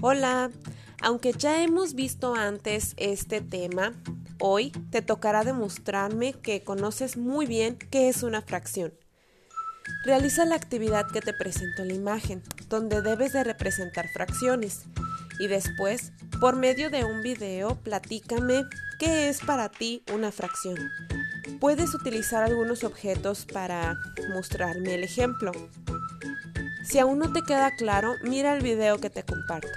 Hola, aunque ya hemos visto antes este tema, hoy te tocará demostrarme que conoces muy bien qué es una fracción. Realiza la actividad que te presento en la imagen, donde debes de representar fracciones. Y después, por medio de un video, platícame qué es para ti una fracción. Puedes utilizar algunos objetos para mostrarme el ejemplo. Si aún no te queda claro, mira el video que te comparto.